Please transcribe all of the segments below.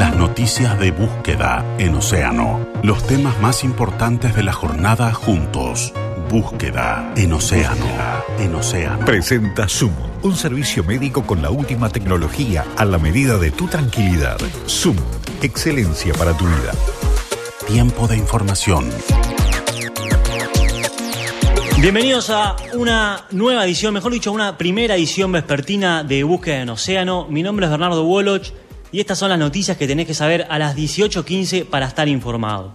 Las noticias de búsqueda en Océano. Los temas más importantes de la jornada juntos. Búsqueda en Océano. En Océano. Presenta Sumo, un servicio médico con la última tecnología a la medida de tu tranquilidad. Sumo, excelencia para tu vida. Tiempo de información. Bienvenidos a una nueva edición, mejor dicho, una primera edición vespertina de Búsqueda en Océano. Mi nombre es Bernardo Woloch y estas son las noticias que tenés que saber a las 18.15 para estar informado.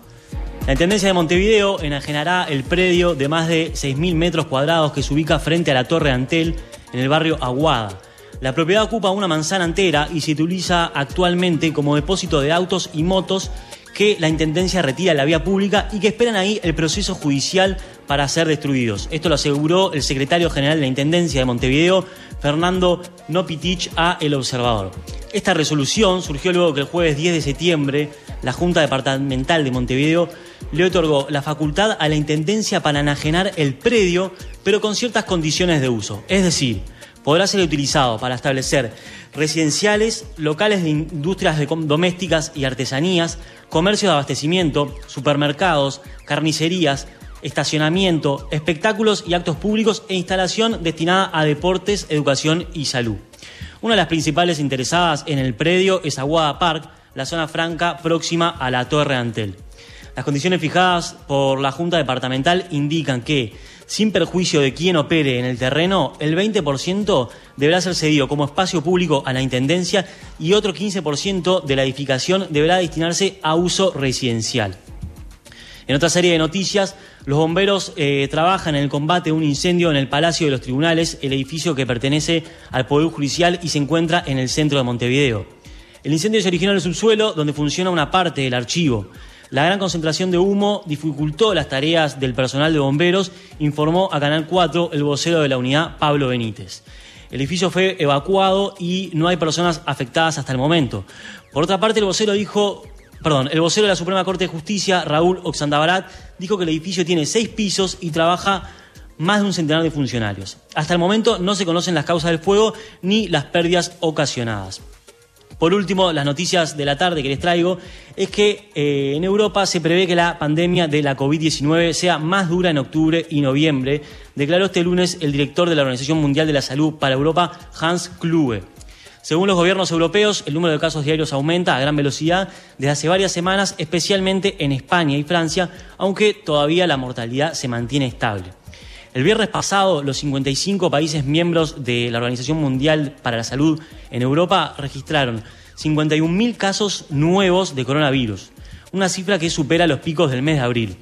La Intendencia de Montevideo enajenará el predio de más de 6.000 metros cuadrados que se ubica frente a la Torre Antel en el barrio Aguada. La propiedad ocupa una manzana entera y se utiliza actualmente como depósito de autos y motos que la Intendencia retira de la vía pública y que esperan ahí el proceso judicial para ser destruidos. Esto lo aseguró el secretario general de la Intendencia de Montevideo, Fernando Nopitich, a El Observador. Esta resolución surgió luego que el jueves 10 de septiembre la Junta Departamental de Montevideo le otorgó la facultad a la Intendencia para enajenar el predio, pero con ciertas condiciones de uso. Es decir, podrá ser utilizado para establecer residenciales, locales de industrias domésticas y artesanías, comercio de abastecimiento, supermercados, carnicerías, estacionamiento, espectáculos y actos públicos e instalación destinada a deportes, educación y salud. Una de las principales interesadas en el predio es Aguada Park, la zona franca próxima a la Torre Antel. Las condiciones fijadas por la Junta Departamental indican que, sin perjuicio de quien opere en el terreno, el 20% deberá ser cedido como espacio público a la Intendencia y otro 15% de la edificación deberá destinarse a uso residencial. En otra serie de noticias, los bomberos eh, trabajan en el combate de un incendio en el Palacio de los Tribunales, el edificio que pertenece al Poder Judicial y se encuentra en el centro de Montevideo. El incendio se originó en el subsuelo, donde funciona una parte del archivo. La gran concentración de humo dificultó las tareas del personal de bomberos, informó a Canal 4 el vocero de la unidad, Pablo Benítez. El edificio fue evacuado y no hay personas afectadas hasta el momento. Por otra parte, el vocero dijo, perdón, el vocero de la Suprema Corte de Justicia, Raúl Oxandabarat, dijo que el edificio tiene seis pisos y trabaja más de un centenar de funcionarios. Hasta el momento no se conocen las causas del fuego ni las pérdidas ocasionadas. Por último, las noticias de la tarde que les traigo es que eh, en Europa se prevé que la pandemia de la COVID-19 sea más dura en octubre y noviembre, declaró este lunes el director de la Organización Mundial de la Salud para Europa, Hans Kluge. Según los gobiernos europeos, el número de casos diarios aumenta a gran velocidad desde hace varias semanas, especialmente en España y Francia, aunque todavía la mortalidad se mantiene estable. El viernes pasado, los 55 países miembros de la Organización Mundial para la Salud en Europa registraron 51.000 casos nuevos de coronavirus, una cifra que supera los picos del mes de abril.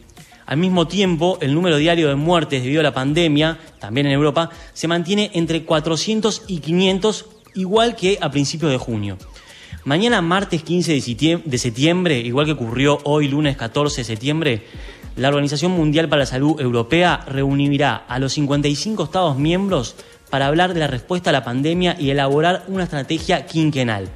Al mismo tiempo, el número diario de muertes debido a la pandemia, también en Europa, se mantiene entre 400 y 500, igual que a principios de junio. Mañana, martes 15 de septiembre, igual que ocurrió hoy, lunes 14 de septiembre, la Organización Mundial para la Salud Europea reunirá a los 55 Estados miembros para hablar de la respuesta a la pandemia y elaborar una estrategia quinquenal.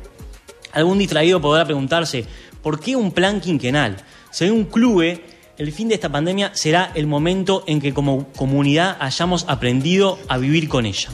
Algún distraído podrá preguntarse, ¿por qué un plan quinquenal? Según Clube, el fin de esta pandemia será el momento en que como comunidad hayamos aprendido a vivir con ella.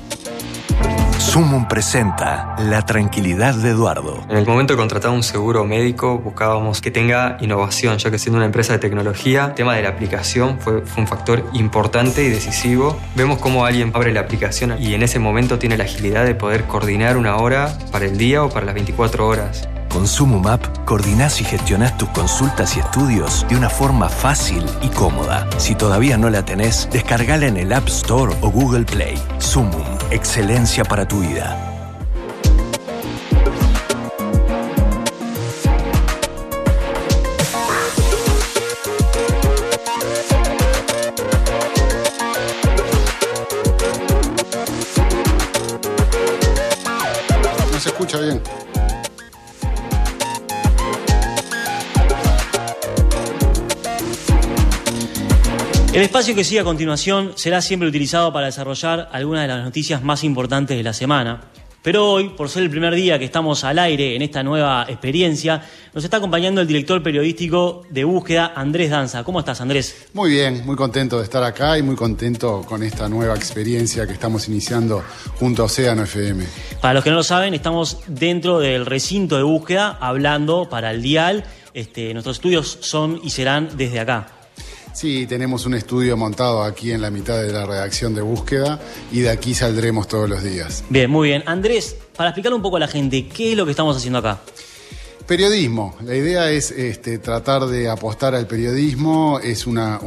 Sumum presenta La tranquilidad de Eduardo. En el momento de contratar un seguro médico buscábamos que tenga innovación, ya que siendo una empresa de tecnología, el tema de la aplicación fue, fue un factor importante y decisivo. Vemos cómo alguien abre la aplicación y en ese momento tiene la agilidad de poder coordinar una hora para el día o para las 24 horas. Con Sumum App coordinás y gestionás tus consultas y estudios de una forma fácil y cómoda. Si todavía no la tenés, descargala en el App Store o Google Play. Sumum, excelencia para tu vida. El espacio que sigue a continuación será siempre utilizado para desarrollar algunas de las noticias más importantes de la semana. Pero hoy, por ser el primer día que estamos al aire en esta nueva experiencia, nos está acompañando el director periodístico de búsqueda, Andrés Danza. ¿Cómo estás, Andrés? Muy bien, muy contento de estar acá y muy contento con esta nueva experiencia que estamos iniciando junto a Océano FM. Para los que no lo saben, estamos dentro del recinto de búsqueda hablando para el dial. Este, nuestros estudios son y serán desde acá. Sí, tenemos un estudio montado aquí en la mitad de la redacción de búsqueda y de aquí saldremos todos los días. Bien, muy bien. Andrés, para explicar un poco a la gente, ¿qué es lo que estamos haciendo acá? Periodismo. La idea es este, tratar de apostar al periodismo. Es una,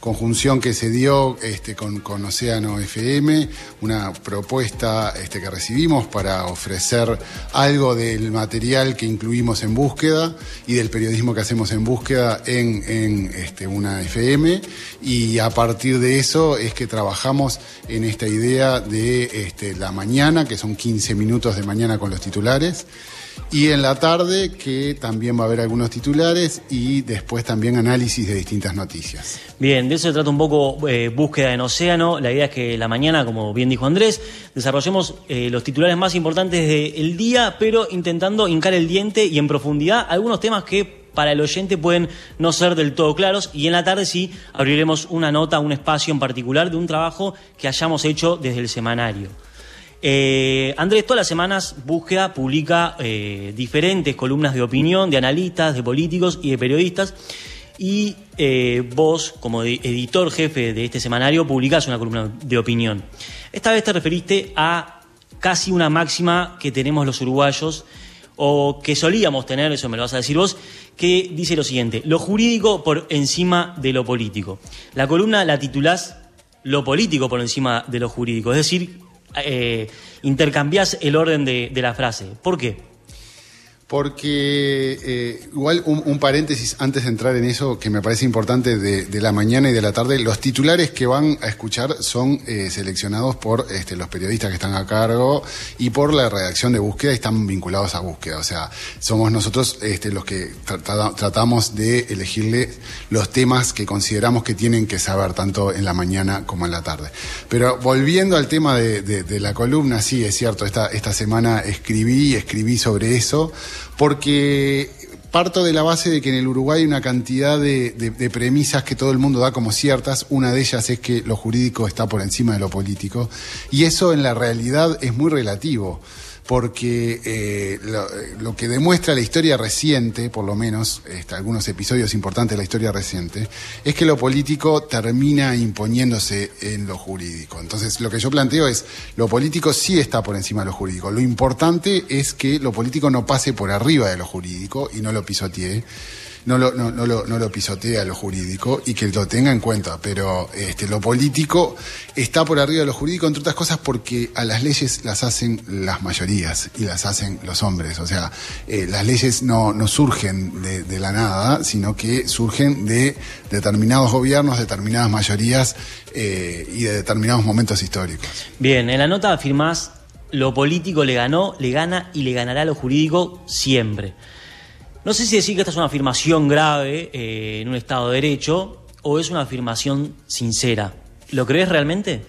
conjunción que se dio este, con, con, Océano FM, una propuesta este, que recibimos para ofrecer algo del material que incluimos en búsqueda y del periodismo que hacemos en búsqueda en, en este, una FM. Y a partir de eso es que trabajamos en esta idea de este, la mañana, que son 15 minutos de mañana con los titulares. Y en la tarde, que también va a haber algunos titulares y después también análisis de distintas noticias. Bien, de eso se trata un poco eh, búsqueda en océano. La idea es que la mañana, como bien dijo Andrés, desarrollemos eh, los titulares más importantes del día, pero intentando hincar el diente y en profundidad algunos temas que para el oyente pueden no ser del todo claros y en la tarde sí abriremos una nota, un espacio en particular de un trabajo que hayamos hecho desde el semanario. Eh, Andrés, todas las semanas Búsqueda publica eh, diferentes columnas de opinión de analistas, de políticos y de periodistas. Y eh, vos, como editor jefe de este semanario, publicás una columna de opinión. Esta vez te referiste a casi una máxima que tenemos los uruguayos, o que solíamos tener, eso me lo vas a decir vos, que dice lo siguiente, lo jurídico por encima de lo político. La columna la titulás Lo político por encima de lo jurídico, es decir, eh, el orden de, de la frase. ¿Por qué? Porque eh, igual un, paréntesis antes de entrar en eso que me parece importante de, la mañana y de la tarde, los titulares que van a escuchar son eh, seleccionados por este, los periodistas que están a cargo y por la redacción de búsqueda y están vinculados a búsqueda. O sea, somos nosotros este, los que tratamos de elegirle los temas que consideramos que tienen que saber tanto en la mañana como en la tarde. Pero volviendo al tema de, de la columna, sí, es cierto, esta, esta semana escribí, escribí sobre eso porque parto de la base de que en el Uruguay hay una cantidad de, premisas que todo el mundo da como ciertas. Una de ellas es que lo jurídico está por encima de lo político. Y eso en la realidad es muy relativo porque eh, lo, que demuestra la historia reciente, por lo menos este, algunos episodios importantes de la historia reciente, es que lo político termina imponiéndose en lo jurídico. Entonces, lo que yo planteo es, lo político sí está por encima de lo jurídico. Lo importante es que lo político no pase por arriba de lo jurídico y no lo pisotee no lo, no, no, lo, pisotea lo jurídico y que lo tenga en cuenta, pero este, lo político está por arriba de lo jurídico, entre otras cosas porque a las leyes las hacen las mayorías y las hacen los hombres, o sea, eh, las leyes no, surgen de, de, la nada, sino que surgen de determinados gobiernos, determinadas mayorías eh, y de determinados momentos históricos. Bien, en la nota afirmás lo político le ganó, le gana y le ganará lo jurídico siempre. No sé si decir que esta es una afirmación grave eh, en un Estado de Derecho o es una afirmación sincera. ¿Lo crees realmente?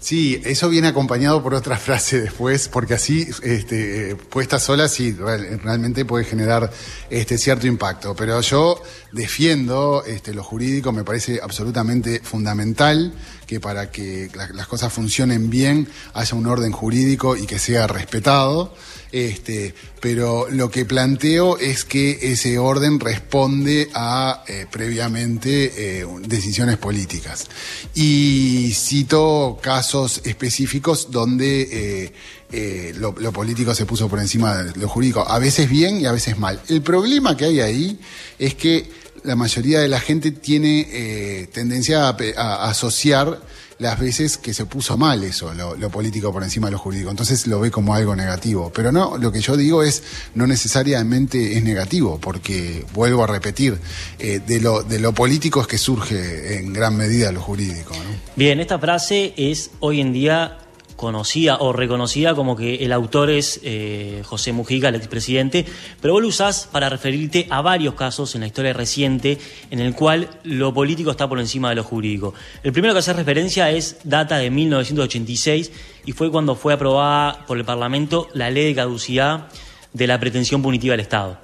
Sí, eso viene acompañado por otra frase después, porque así, este, puesta sola, sí, realmente puede generar este, cierto impacto. Pero yo defiendo este, lo jurídico, me parece absolutamente fundamental que para que las cosas funcionen bien haya un orden jurídico y que sea respetado. Este, pero lo que planteo es que ese orden responde a eh, previamente eh, decisiones políticas. Y cito casos específicos donde eh, lo, lo, político se puso por encima de lo jurídico, a veces bien y a veces mal. El problema que hay ahí es que la mayoría de la gente tiene tendencia a asociar las veces que se puso mal eso, lo, político por encima de lo jurídico. Entonces lo ve como algo negativo. Pero no, lo que yo digo es, no necesariamente es negativo, porque vuelvo a repetir, eh, de, lo, de lo político es que surge en gran medida lo jurídico. Bien, esta frase es hoy en día conocida o reconocida como que el autor es eh, José Mujica, el expresidente, pero vos lo usás para referirte a varios casos en la historia reciente en el cual lo político está por encima de lo jurídico. El primero que hace referencia es data de 1986 y fue cuando fue aprobada por el Parlamento la ley de caducidad de la pretensión punitiva del Estado.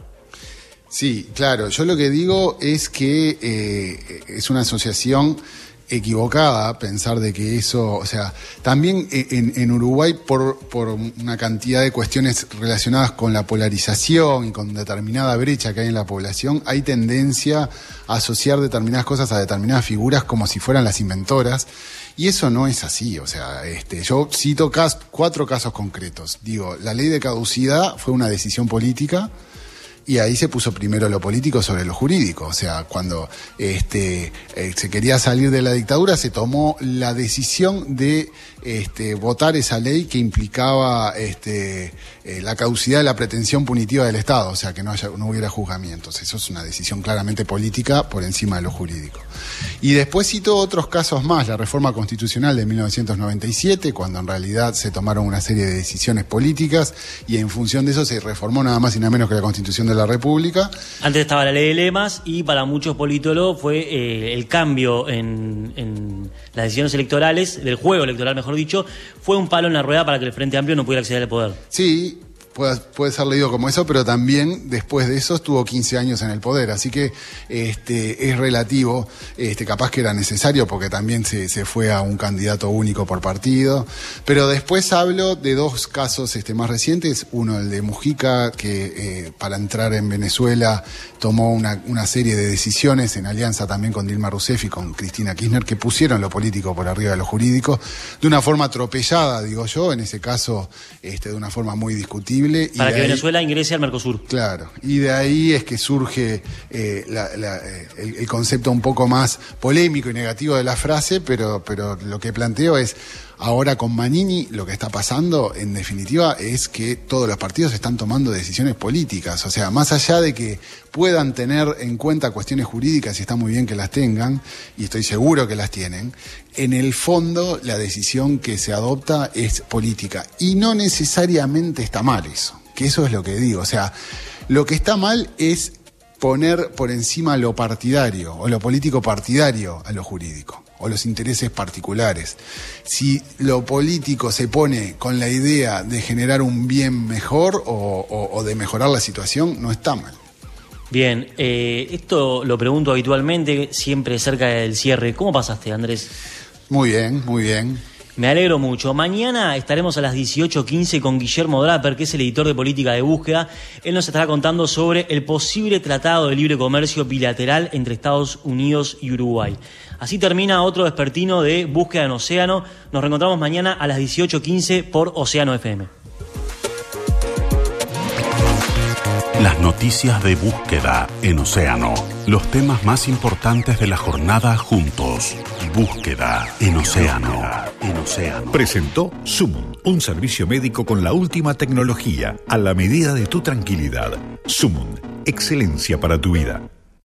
Sí, claro. Yo lo que digo es que eh, es una asociación equivocada pensar de que eso, o sea, también en, Uruguay por, por, una cantidad de cuestiones relacionadas con la polarización y con determinada brecha que hay en la población, hay tendencia a asociar determinadas cosas a determinadas figuras como si fueran las inventoras. Y eso no es así, o sea, este, yo cito cuatro casos concretos. Digo, la ley de caducidad fue una decisión política, y ahí se puso primero lo político sobre lo jurídico. O sea, cuando este, eh, se quería salir de la dictadura, se tomó la decisión de este, votar esa ley que implicaba este, eh, la caducidad de la pretensión punitiva del Estado, o sea, que no, no hubiera juzgamientos. Eso es una decisión claramente política por encima de lo jurídico. Y después cito otros casos más, la reforma constitucional de 1997, cuando en realidad se tomaron una serie de decisiones políticas y en función de eso se reformó nada más y nada menos que la Constitución de la República. Antes estaba la ley de lemas y para muchos polítologos fue eh, el cambio en, en las decisiones electorales, del juego electoral mejor dicho, fue un palo en la rueda para que el Frente Amplio no pudiera acceder al poder. Sí, puede, ser leído como eso, pero también después de eso estuvo 15 años en el poder, así que este, es relativo, este, capaz que era necesario porque también se, fue a un candidato único por partido, pero después hablo de dos casos este, más recientes, uno el de Mujica, que eh, para entrar en Venezuela tomó una, serie de decisiones en alianza también con Dilma Rousseff y con Cristina Kirchner que pusieron lo político por arriba de lo jurídico, de una forma atropellada, digo yo, en ese caso de una forma muy discutible para que Venezuela ingrese al Mercosur. Claro, y de ahí es que surge eh, eh, el, concepto un poco más polémico y negativo de la frase, pero, pero lo que planteo es, ahora con Manini lo que está pasando, en definitiva, es que todos los partidos están tomando decisiones políticas. O sea, más allá de que puedan tener en cuenta cuestiones jurídicas, y está muy bien que las tengan, y estoy seguro que las tienen, en el fondo la decisión que se adopta es política. Y no necesariamente está mal eso, que eso es lo que digo. O sea, lo que está mal es poner por encima lo partidario o lo político partidario a lo jurídico o los intereses particulares. Si lo político se pone con la idea de generar un bien mejor o, de mejorar la situación, no está mal. Bien, eh, esto lo pregunto habitualmente, siempre cerca del cierre. ¿Cómo pasaste, Andrés? Muy bien, muy bien. Me alegro mucho. Mañana estaremos a las 18.15 con Guillermo Draper, que es el editor de política de búsqueda. Él nos estará contando sobre el posible tratado de libre comercio bilateral entre Estados Unidos y Uruguay. Así termina otro despertino de búsqueda en Océano. Nos reencontramos mañana a las 18.15 por Océano FM. Las noticias de búsqueda en Océano. Los temas más importantes de la jornada juntos. Búsqueda en Océano. Presentó Sumum, un servicio médico con la última tecnología a la medida de tu tranquilidad. Sumum, excelencia para tu vida.